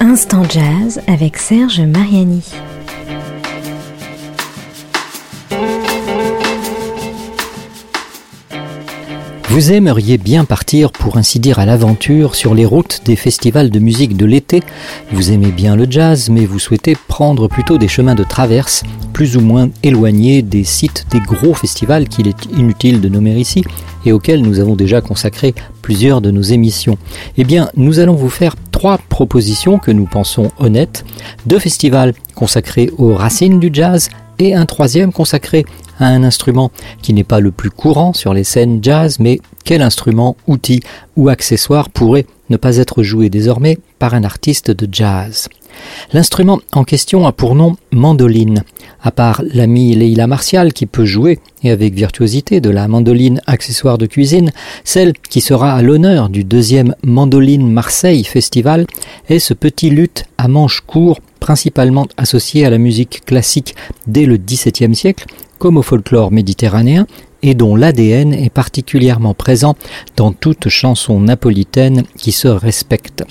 Instant Jazz avec Serge Mariani. Vous aimeriez bien partir, pour ainsi dire, à l'aventure sur les routes des festivals de musique de l'été. Vous aimez bien le jazz, mais vous souhaitez prendre plutôt des chemins de traverse, plus ou moins éloignés des sites des gros festivals qu'il est inutile de nommer ici et auxquels nous avons déjà consacré plusieurs de nos émissions. Eh bien, nous allons vous faire trois propositions que nous pensons honnêtes. Deux festivals consacrés aux racines du jazz et un troisième consacré un instrument qui n'est pas le plus courant sur les scènes jazz, mais quel instrument, outil ou accessoire pourrait ne pas être joué désormais par un artiste de jazz? L'instrument en question a pour nom mandoline. À part l'ami Leila Martial qui peut jouer, et avec virtuosité, de la mandoline accessoire de cuisine, celle qui sera à l'honneur du deuxième Mandoline Marseille Festival est ce petit luth à manche court, principalement associé à la musique classique dès le XVIIe siècle, comme au folklore méditerranéen, et dont l'ADN est particulièrement présent dans toute chanson napolitaine qui se respecte.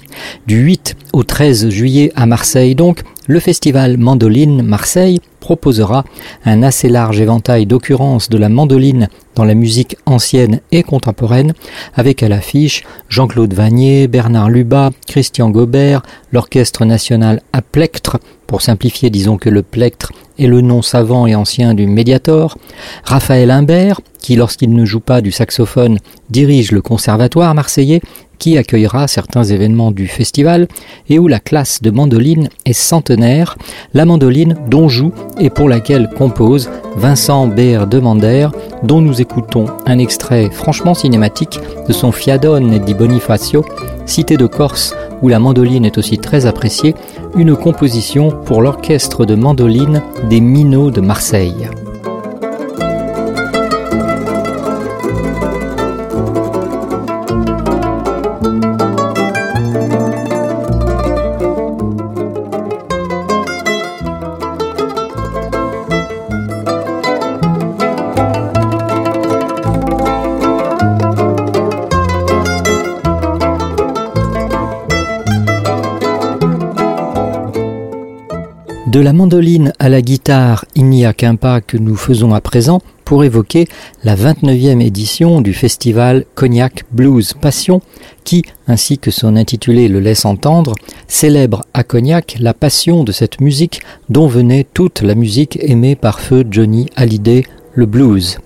Du 8 au 13 juillet à Marseille donc, le festival Mandoline Marseille proposera un assez large éventail d'occurrences de la mandoline dans la musique ancienne et contemporaine, avec à l'affiche Jean-Claude Vanier, Bernard Lubat, Christian Gobert, l'Orchestre national à plectre, pour simplifier disons que le plectre est le nom savant et ancien du Mediator, Raphaël Imbert, qui lorsqu'il ne joue pas du saxophone dirige le conservatoire marseillais, qui accueillera certains événements du festival et où la classe de mandoline est centenaire, la mandoline dont joue et pour laquelle compose Vincent Baer Demander, dont nous écoutons un extrait franchement cinématique de son Fiadone di Bonifacio, cité de Corse où la mandoline est aussi très appréciée, une composition pour l'orchestre de mandoline des Minots de Marseille. De la mandoline à la guitare, il n'y a qu'un pas que nous faisons à présent pour évoquer la 29e édition du festival Cognac Blues Passion qui, ainsi que son intitulé le laisse entendre, célèbre à Cognac la passion de cette musique dont venait toute la musique aimée par feu Johnny Hallyday, le blues.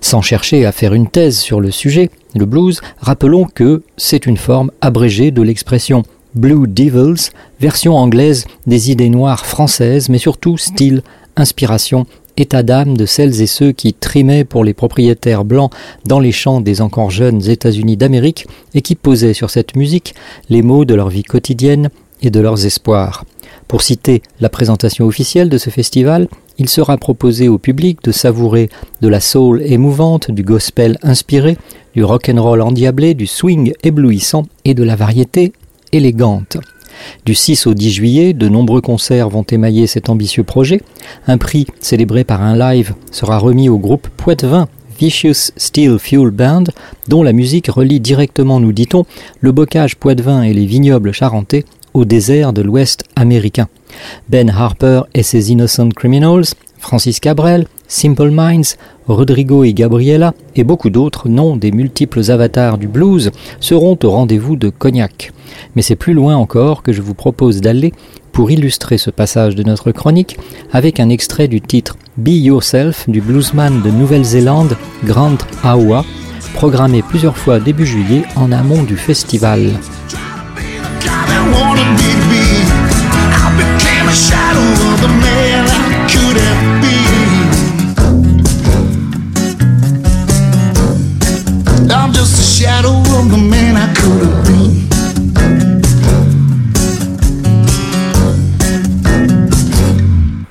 Sans chercher à faire une thèse sur le sujet, le blues, rappelons que c'est une forme abrégée de l'expression Blue Devils, version anglaise des idées noires françaises, mais surtout style, inspiration, état d'âme de celles et ceux qui trimaient pour les propriétaires blancs dans les champs des encore jeunes États-Unis d'Amérique et qui posaient sur cette musique les mots de leur vie quotidienne et de leurs espoirs. Pour citer la présentation officielle de ce festival, il sera proposé au public de savourer de la soul émouvante, du gospel inspiré, du rock and endiablé, du swing éblouissant et de la variété élégante. Du 6 au 10 juillet, de nombreux concerts vont émailler cet ambitieux projet. Un prix célébré par un live sera remis au groupe Poitevin Vicious Steel Fuel Band, dont la musique relie directement, nous dit-on, le bocage poitevin et les vignobles charentais au désert de l'Ouest américain. Ben Harper et ses Innocent Criminals, Francis Cabrel, Simple Minds, Rodrigo et Gabriela et beaucoup d'autres noms des multiples avatars du blues seront au rendez-vous de Cognac. Mais c'est plus loin encore que je vous propose d'aller pour illustrer ce passage de notre chronique avec un extrait du titre Be Yourself du bluesman de Nouvelle-Zélande Grant Awa, programmé plusieurs fois début juillet en amont du festival.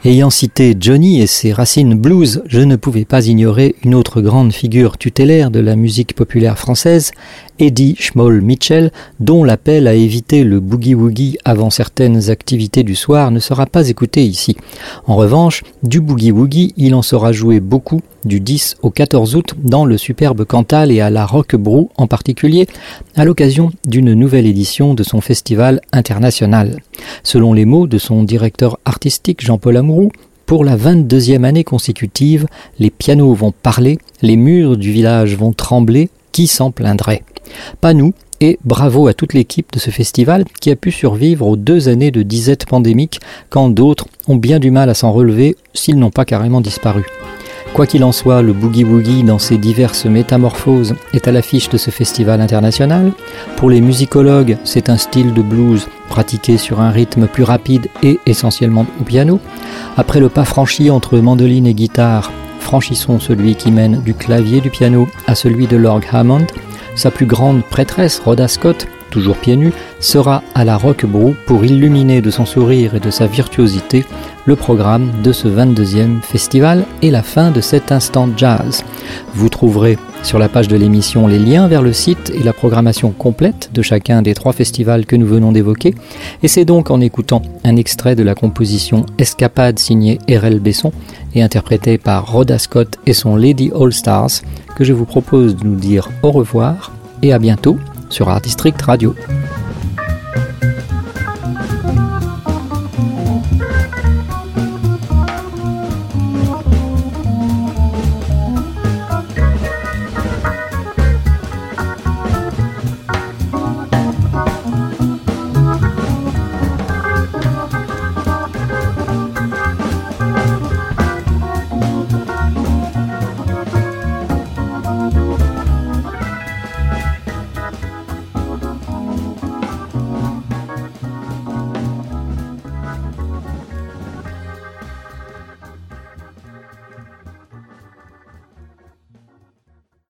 Ayant cité Johnny et ses racines blues, je ne pouvais pas ignorer une autre grande figure tutélaire de la musique populaire française, Eddie Schmoll Mitchell, dont l'appel à éviter le boogie-woogie avant certaines activités du soir ne sera pas écouté ici. En revanche, du boogie-woogie, il en sera joué beaucoup du 10 au 14 août dans le superbe Cantal et à la Roquebrou en particulier, à l'occasion d'une nouvelle édition de son festival international. Selon les mots de son directeur artistique Jean-Paul Amouroux, pour la 22e année consécutive, les pianos vont parler, les murs du village vont trembler, qui s'en plaindrait? Pas nous, et bravo à toute l'équipe de ce festival qui a pu survivre aux deux années de disette pandémique quand d'autres ont bien du mal à s'en relever s'ils n'ont pas carrément disparu. Quoi qu'il en soit, le boogie-woogie dans ses diverses métamorphoses est à l'affiche de ce festival international. Pour les musicologues, c'est un style de blues pratiqué sur un rythme plus rapide et essentiellement au piano. Après le pas franchi entre mandoline et guitare, franchissons celui qui mène du clavier du piano à celui de l'orgue Hammond. Sa plus grande prêtresse, Rhoda Scott, toujours pieds nus, sera à la Roquebrou pour illuminer de son sourire et de sa virtuosité le programme de ce 22e festival et la fin de cet instant jazz. Vous trouverez sur la page de l'émission les liens vers le site et la programmation complète de chacun des trois festivals que nous venons d'évoquer. Et c'est donc en écoutant un extrait de la composition Escapade signée R.L. Besson et interprétée par Rhoda Scott et son Lady All Stars que je vous propose de nous dire au revoir et à bientôt sur Art District Radio.